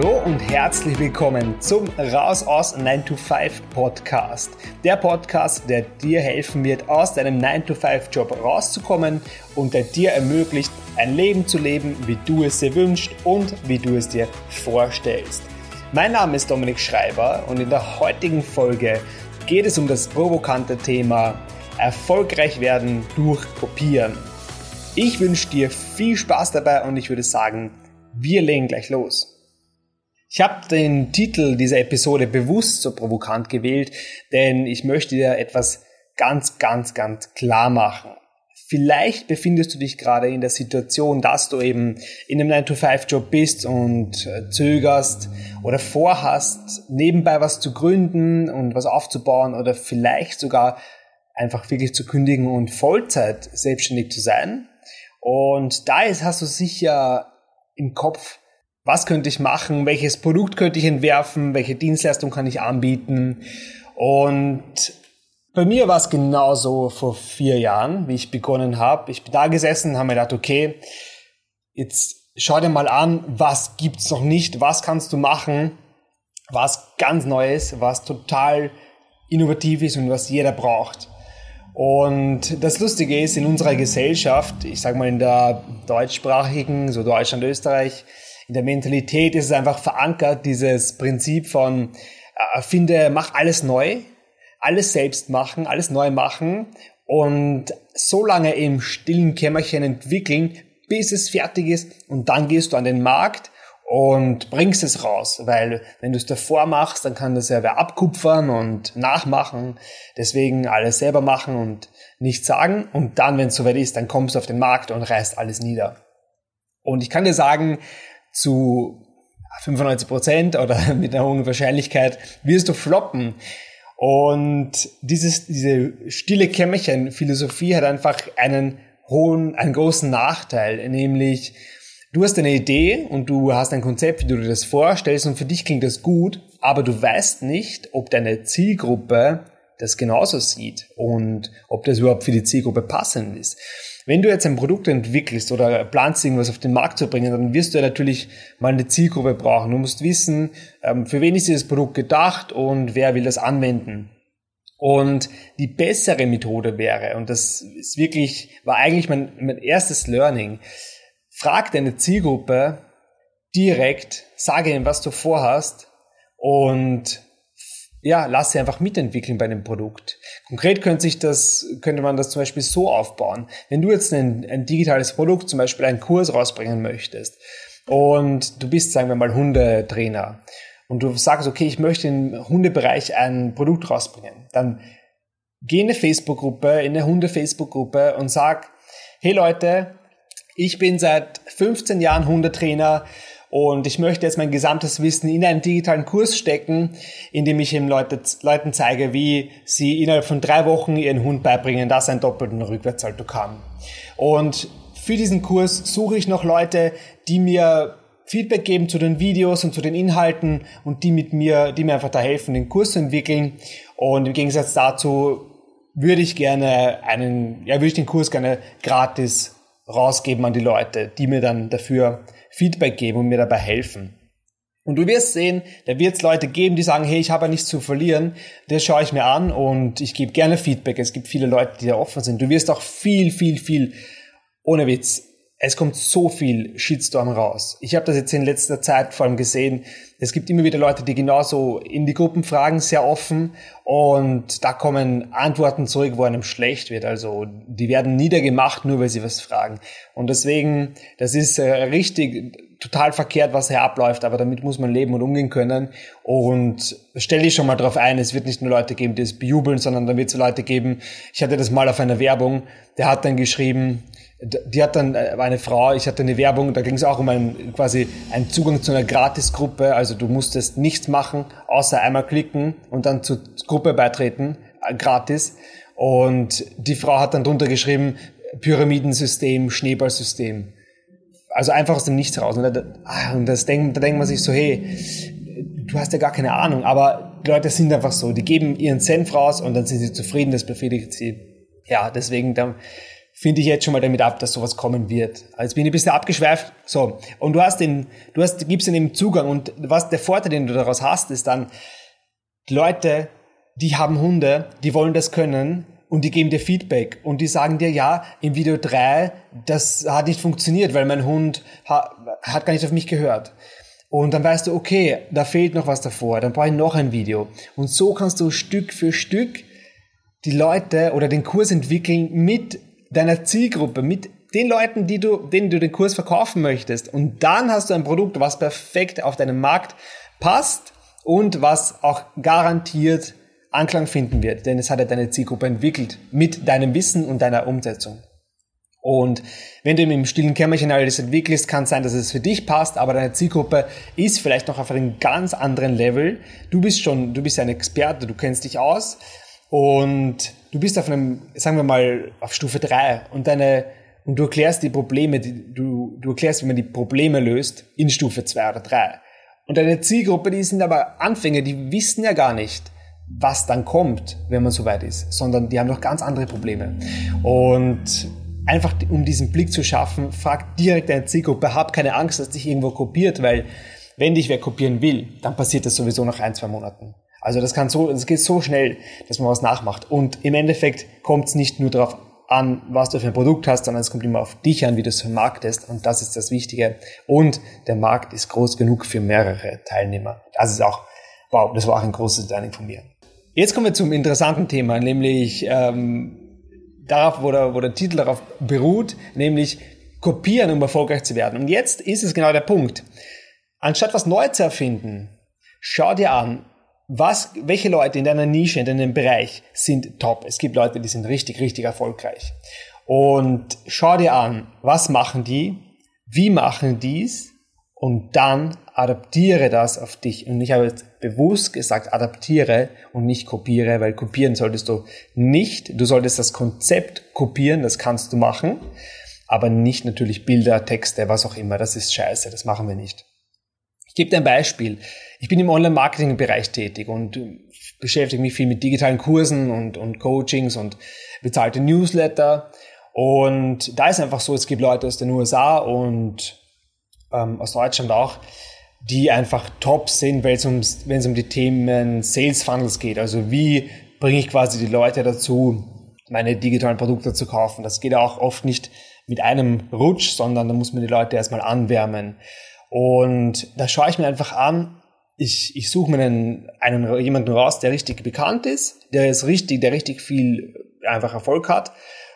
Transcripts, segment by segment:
Hallo und herzlich willkommen zum Raus aus 9 to 5 Podcast. Der Podcast, der dir helfen wird, aus deinem 9 to 5 Job rauszukommen und der dir ermöglicht, ein Leben zu leben, wie du es dir wünschst und wie du es dir vorstellst. Mein Name ist Dominik Schreiber und in der heutigen Folge geht es um das provokante Thema Erfolgreich werden durch Kopieren. Ich wünsche dir viel Spaß dabei und ich würde sagen, wir legen gleich los. Ich habe den Titel dieser Episode bewusst so provokant gewählt, denn ich möchte dir etwas ganz, ganz, ganz klar machen. Vielleicht befindest du dich gerade in der Situation, dass du eben in einem 9-to-5-Job bist und äh, zögerst oder vorhast, nebenbei was zu gründen und was aufzubauen oder vielleicht sogar einfach wirklich zu kündigen und Vollzeit selbstständig zu sein. Und da hast du sicher im Kopf, was könnte ich machen, welches Produkt könnte ich entwerfen, welche Dienstleistung kann ich anbieten. Und bei mir war es genauso vor vier Jahren, wie ich begonnen habe. Ich bin da gesessen, habe mir gedacht, okay, jetzt schau dir mal an, was gibt's noch nicht, was kannst du machen, was ganz Neues, was total innovativ ist und was jeder braucht. Und das Lustige ist, in unserer Gesellschaft, ich sage mal in der deutschsprachigen, so Deutschland, Österreich, in der Mentalität ist es einfach verankert, dieses Prinzip von äh, finde, mach alles neu, alles selbst machen, alles neu machen und so lange im stillen Kämmerchen entwickeln, bis es fertig ist und dann gehst du an den Markt und bringst es raus, weil wenn du es davor machst, dann kann das ja wer abkupfern und nachmachen, deswegen alles selber machen und nichts sagen und dann, wenn es soweit ist, dann kommst du auf den Markt und reißt alles nieder. Und ich kann dir sagen, zu 95 Prozent oder mit einer hohen Wahrscheinlichkeit wirst du floppen. Und dieses, diese stille Kämmerchen-Philosophie hat einfach einen hohen, einen großen Nachteil, nämlich du hast eine Idee und du hast ein Konzept, wie du dir das vorstellst und für dich klingt das gut, aber du weißt nicht, ob deine Zielgruppe das genauso sieht und ob das überhaupt für die Zielgruppe passend ist. Wenn du jetzt ein Produkt entwickelst oder planst, irgendwas auf den Markt zu bringen, dann wirst du ja natürlich mal eine Zielgruppe brauchen. Du musst wissen, ähm, für wen ist dieses Produkt gedacht und wer will das anwenden. Und die bessere Methode wäre, und das ist wirklich, war eigentlich mein, mein erstes Learning, frag deine Zielgruppe direkt, sage ihnen, was du vorhast und ja, lass sie einfach mitentwickeln bei dem Produkt. Konkret könnte sich das, könnte man das zum Beispiel so aufbauen. Wenn du jetzt ein, ein digitales Produkt, zum Beispiel einen Kurs rausbringen möchtest und du bist, sagen wir mal, Hundetrainer und du sagst, okay, ich möchte im Hundebereich ein Produkt rausbringen, dann geh in eine Facebook-Gruppe, in eine Hunde-Facebook-Gruppe und sag, hey Leute, ich bin seit 15 Jahren Hundetrainer und ich möchte jetzt mein gesamtes Wissen in einen digitalen Kurs stecken, in dem ich eben Leute, Leuten zeige, wie sie innerhalb von drei Wochen ihren Hund beibringen, dass er einen doppelten Rückwärtssalto kann. Und für diesen Kurs suche ich noch Leute, die mir Feedback geben zu den Videos und zu den Inhalten und die mit mir, die mir einfach da helfen, den Kurs zu entwickeln. Und im Gegensatz dazu würde ich gerne einen, ja, würde ich den Kurs gerne gratis rausgeben an die Leute, die mir dann dafür Feedback geben und mir dabei helfen. Und du wirst sehen, da wird es Leute geben, die sagen, hey, ich habe ja nichts zu verlieren, das schaue ich mir an und ich gebe gerne Feedback. Es gibt viele Leute, die da offen sind. Du wirst auch viel, viel, viel, ohne Witz, es kommt so viel Shitstorm raus. Ich habe das jetzt in letzter Zeit vor allem gesehen. Es gibt immer wieder Leute, die genauso in die Gruppen fragen, sehr offen. Und da kommen Antworten zurück, wo einem schlecht wird. Also die werden niedergemacht, nur weil sie was fragen. Und deswegen, das ist äh, richtig total verkehrt, was hier abläuft, aber damit muss man leben und umgehen können. Und stell dich schon mal drauf ein, es wird nicht nur Leute geben, die es bejubeln, sondern dann wird es Leute geben. Ich hatte das mal auf einer Werbung, der hat dann geschrieben, die hat dann äh, eine Frau, ich hatte eine Werbung, da ging es auch um einen, quasi einen Zugang zu einer Gratisgruppe. Also du musstest nichts machen, außer einmal klicken und dann zur Gruppe beitreten, äh, gratis. Und die Frau hat dann drunter geschrieben, Pyramidensystem, Schneeballsystem. Also einfach aus dem Nichts raus. Und da, ah, und das denk, da denkt man sich so, hey, du hast ja gar keine Ahnung. Aber Leute sind einfach so, die geben ihren Senf raus und dann sind sie zufrieden, das befriedigt sie. Ja, deswegen, dann, finde ich jetzt schon mal damit ab, dass sowas kommen wird. Also bin ich ein bisschen abgeschweift. So. Und du hast den, du hast, gibst den Zugang und was der Vorteil, den du daraus hast, ist dann, die Leute, die haben Hunde, die wollen das können und die geben dir Feedback und die sagen dir, ja, im Video 3, das hat nicht funktioniert, weil mein Hund hat gar nicht auf mich gehört. Und dann weißt du, okay, da fehlt noch was davor, dann brauche ich noch ein Video. Und so kannst du Stück für Stück die Leute oder den Kurs entwickeln mit deiner Zielgruppe, mit den Leuten, die du, denen du den Kurs verkaufen möchtest. Und dann hast du ein Produkt, was perfekt auf deinen Markt passt und was auch garantiert Anklang finden wird, denn es hat ja deine Zielgruppe entwickelt mit deinem Wissen und deiner Umsetzung. Und wenn du im stillen Kämmerchen alles entwickelst, kann es sein, dass es für dich passt, aber deine Zielgruppe ist vielleicht noch auf einem ganz anderen Level. Du bist schon, du bist ein Experte, du kennst dich aus und du bist auf einem, sagen wir mal, auf Stufe drei und deine, und du erklärst die Probleme, die, du, du erklärst, wie man die Probleme löst in Stufe zwei oder drei. Und deine Zielgruppe, die sind aber Anfänger, die wissen ja gar nicht, was dann kommt, wenn man so weit ist, sondern die haben noch ganz andere Probleme. Und einfach um diesen Blick zu schaffen, frag direkt deine Zielgruppe, hab keine Angst, dass dich irgendwo kopiert, weil wenn dich wer kopieren will, dann passiert das sowieso nach ein, zwei Monaten. Also das kann so, das geht so schnell, dass man was nachmacht. Und im Endeffekt kommt es nicht nur darauf an, was du für ein Produkt hast, sondern es kommt immer auf dich an, wie du es vermarktest. Und das ist das Wichtige. Und der Markt ist groß genug für mehrere Teilnehmer. Das ist auch, wow, das war auch ein großes Learning von mir. Jetzt kommen wir zum interessanten Thema, nämlich ähm, darauf, wo der, wo der Titel darauf beruht, nämlich kopieren, um erfolgreich zu werden. Und jetzt ist es genau der Punkt. Anstatt was neu zu erfinden, schau dir an, was, welche Leute in deiner Nische, in deinem Bereich sind top. Es gibt Leute, die sind richtig, richtig erfolgreich. Und schau dir an, was machen die, wie machen dies und dann adaptiere das auf dich. Und ich habe jetzt bewusst gesagt, adaptiere und nicht kopiere, weil kopieren solltest du nicht. Du solltest das Konzept kopieren, das kannst du machen, aber nicht natürlich Bilder, Texte, was auch immer. Das ist scheiße, das machen wir nicht. Ich gebe dir ein Beispiel. Ich bin im Online-Marketing-Bereich tätig und beschäftige mich viel mit digitalen Kursen und, und Coachings und bezahlte Newsletter. Und da ist einfach so, es gibt Leute aus den USA und ähm, aus Deutschland auch, die einfach top sind, wenn es um, um die Themen Sales Funnels geht. Also wie bringe ich quasi die Leute dazu, meine digitalen Produkte zu kaufen. Das geht auch oft nicht mit einem Rutsch, sondern da muss man die Leute erstmal anwärmen. Und da schaue ich mir einfach an, ich, ich suche mir einen, einen, jemanden raus, der richtig bekannt ist, der ist richtig, der richtig viel einfach Erfolg hat.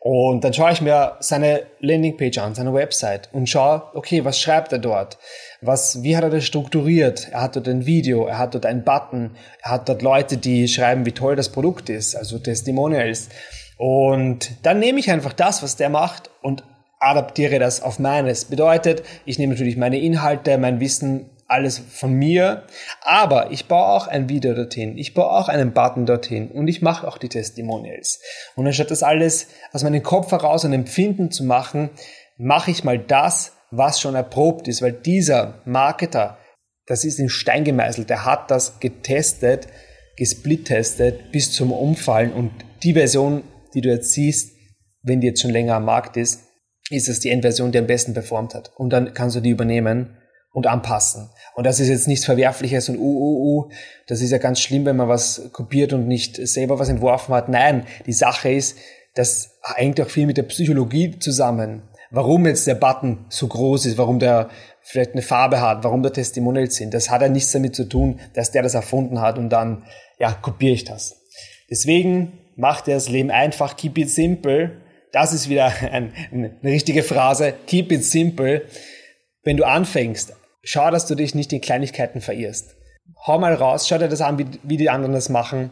Und dann schaue ich mir seine Landingpage an, seine Website und schaue, okay, was schreibt er dort? Was, wie hat er das strukturiert? Er hat dort ein Video, er hat dort einen Button, er hat dort Leute, die schreiben, wie toll das Produkt ist, also Testimonials. Und dann nehme ich einfach das, was der macht und adaptiere das auf meines. Bedeutet, ich nehme natürlich meine Inhalte, mein Wissen, alles von mir, aber ich baue auch ein Video dorthin, ich baue auch einen Button dorthin. Und ich mache auch die Testimonials. Und anstatt das alles aus meinem Kopf heraus und Empfinden zu machen, mache ich mal das, was schon erprobt ist, weil dieser Marketer, das ist in Stein gemeißelt, der hat das getestet, gesplittestet bis zum Umfallen. Und die Version, die du jetzt siehst, wenn die jetzt schon länger am Markt ist, ist es die Endversion, die am besten performt hat. Und dann kannst du die übernehmen und anpassen. Und das ist jetzt nichts Verwerfliches und uh, uh, uh, das ist ja ganz schlimm, wenn man was kopiert und nicht selber was entworfen hat. Nein, die Sache ist, das hängt auch viel mit der Psychologie zusammen. Warum jetzt der Button so groß ist, warum der vielleicht eine Farbe hat, warum da Testimonials sind. Das hat ja nichts damit zu tun, dass der das erfunden hat und dann, ja, kopiere ich das. Deswegen macht er das Leben einfach, keep it simple das ist wieder ein, eine richtige Phrase. Keep it simple. Wenn du anfängst, schau, dass du dich nicht in Kleinigkeiten verirrst. Hau mal raus, schau dir das an, wie, wie die anderen das machen.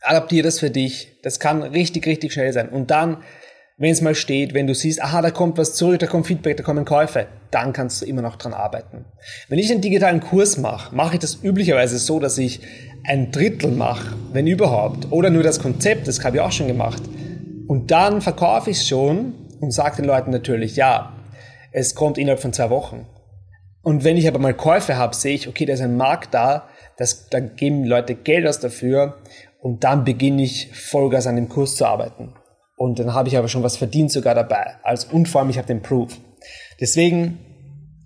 Adaptiere das für dich. Das kann richtig, richtig schnell sein. Und dann, wenn es mal steht, wenn du siehst, aha, da kommt was zurück, da kommt Feedback, da kommen Käufe, dann kannst du immer noch dran arbeiten. Wenn ich einen digitalen Kurs mache, mache ich das üblicherweise so, dass ich ein Drittel mache, wenn überhaupt, oder nur das Konzept, das habe ich auch schon gemacht. Und dann verkaufe ich schon und sage den Leuten natürlich, ja, es kommt innerhalb von zwei Wochen. Und wenn ich aber mal Käufe habe, sehe ich, okay, da ist ein Markt da, das, da geben Leute Geld aus dafür und dann beginne ich Vollgas an dem Kurs zu arbeiten. Und dann habe ich aber schon was verdient sogar dabei. Also, und vor allem, ich habe den Proof. Deswegen,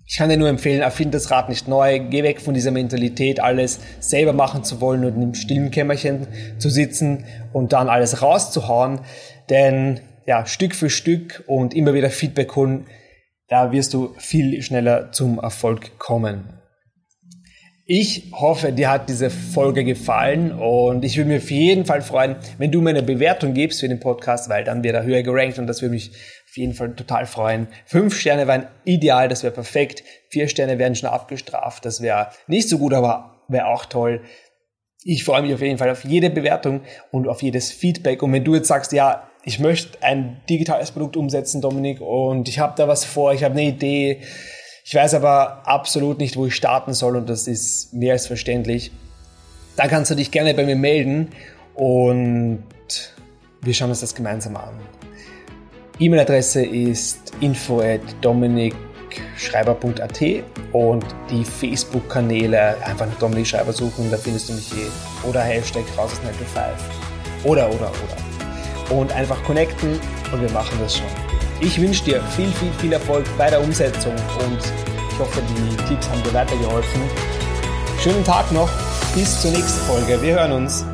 ich kann dir nur empfehlen, erfinde das Rad nicht neu, geh weg von dieser Mentalität, alles selber machen zu wollen und im stillen Kämmerchen zu sitzen und dann alles rauszuhauen. Denn ja, Stück für Stück und immer wieder Feedback holen, da wirst du viel schneller zum Erfolg kommen. Ich hoffe, dir hat diese Folge gefallen und ich würde mich auf jeden Fall freuen, wenn du mir eine Bewertung gibst für den Podcast, weil dann wird er höher gerankt und das würde mich auf jeden Fall total freuen. Fünf Sterne wären ideal, das wäre perfekt. Vier Sterne werden schon abgestraft, das wäre nicht so gut, aber wäre auch toll. Ich freue mich auf jeden Fall auf jede Bewertung und auf jedes Feedback. Und wenn du jetzt sagst, ja, ich möchte ein digitales Produkt umsetzen, Dominik, und ich habe da was vor, ich habe eine Idee, ich weiß aber absolut nicht, wo ich starten soll und das ist mehr als verständlich. Da kannst du dich gerne bei mir melden und wir schauen uns das gemeinsam an. E-Mail-Adresse ist info at dominikschreiber.at und die Facebook-Kanäle einfach nach Dominik Schreiber suchen, da findest du mich je. Oder Hashtag raus aus 9 to 5. Oder, oder, oder. Und einfach connecten und wir machen das schon. Ich wünsche dir viel, viel, viel Erfolg bei der Umsetzung und ich hoffe, die Tipps haben dir weitergeholfen. Schönen Tag noch, bis zur nächsten Folge. Wir hören uns.